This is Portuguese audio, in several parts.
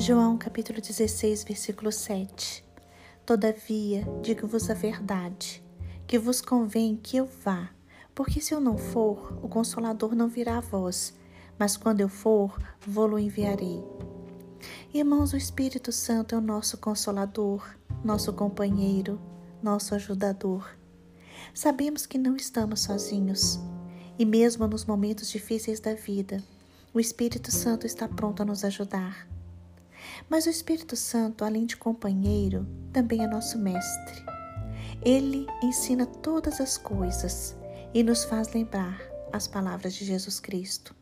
João capítulo 16, versículo 7. Todavia, digo-vos a verdade, que vos convém que eu vá, porque se eu não for, o Consolador não virá a vós, mas quando eu for, vou-lo enviarei. Irmãos, o Espírito Santo é o nosso Consolador, nosso companheiro, nosso ajudador. Sabemos que não estamos sozinhos, e mesmo nos momentos difíceis da vida, o Espírito Santo está pronto a nos ajudar. Mas o Espírito Santo, além de companheiro, também é nosso mestre. Ele ensina todas as coisas e nos faz lembrar as palavras de Jesus Cristo.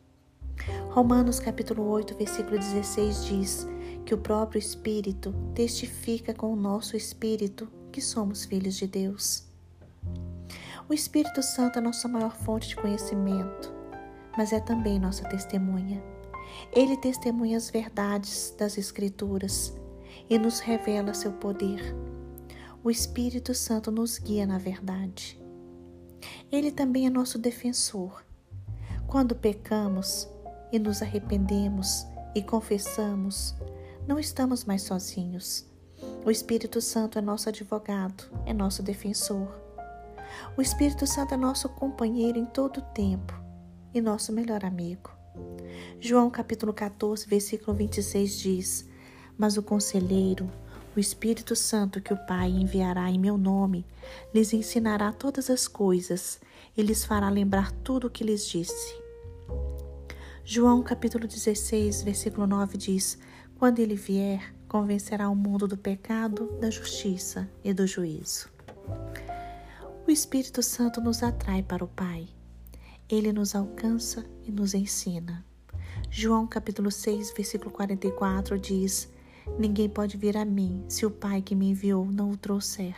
Romanos capítulo 8, versículo 16 diz que o próprio Espírito testifica com o nosso espírito que somos filhos de Deus. O Espírito Santo é nossa maior fonte de conhecimento, mas é também nossa testemunha. Ele testemunha as verdades das Escrituras e nos revela seu poder. O Espírito Santo nos guia na verdade. Ele também é nosso defensor. Quando pecamos e nos arrependemos e confessamos, não estamos mais sozinhos. O Espírito Santo é nosso advogado, é nosso defensor. O Espírito Santo é nosso companheiro em todo o tempo e nosso melhor amigo. João capítulo 14, versículo 26 diz: Mas o conselheiro, o Espírito Santo que o Pai enviará em meu nome, lhes ensinará todas as coisas e lhes fará lembrar tudo o que lhes disse. João capítulo 16, versículo 9 diz: Quando ele vier, convencerá o mundo do pecado, da justiça e do juízo. O Espírito Santo nos atrai para o Pai. Ele nos alcança e nos ensina. João capítulo 6, versículo 44 diz: Ninguém pode vir a mim se o Pai que me enviou não o trouxer.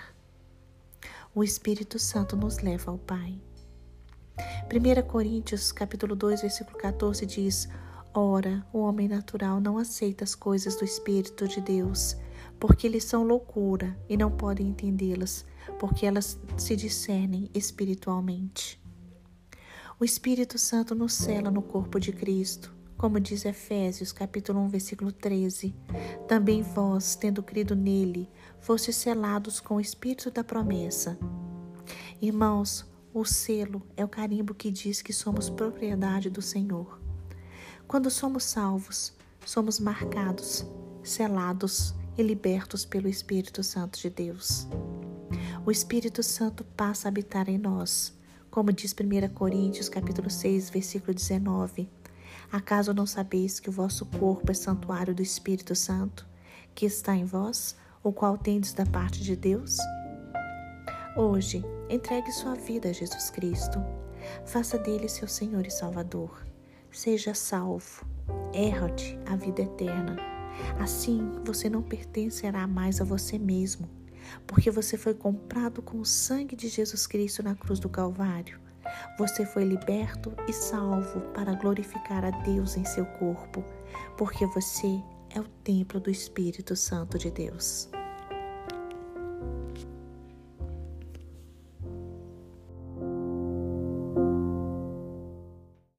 O Espírito Santo nos leva ao Pai. 1 Coríntios capítulo 2, versículo 14 diz: Ora, o homem natural não aceita as coisas do Espírito de Deus, porque eles são loucura e não podem entendê-las, porque elas se discernem espiritualmente. O Espírito Santo nos cela no corpo de Cristo como diz Efésios capítulo 1, versículo 13, também vós, tendo crido nele, fostes selados com o espírito da promessa. Irmãos, o selo é o carimbo que diz que somos propriedade do Senhor. Quando somos salvos, somos marcados, selados e libertos pelo Espírito Santo de Deus. O Espírito Santo passa a habitar em nós, como diz 1 Coríntios capítulo 6, versículo 19 Acaso não sabeis que o vosso corpo é santuário do Espírito Santo, que está em vós, o qual tendes da parte de Deus? Hoje, entregue sua vida a Jesus Cristo. Faça dele seu Senhor e Salvador. Seja salvo. Erra-te a vida eterna. Assim, você não pertencerá mais a você mesmo, porque você foi comprado com o sangue de Jesus Cristo na cruz do Calvário. Você foi liberto e salvo para glorificar a Deus em seu corpo, porque você é o templo do Espírito Santo de Deus.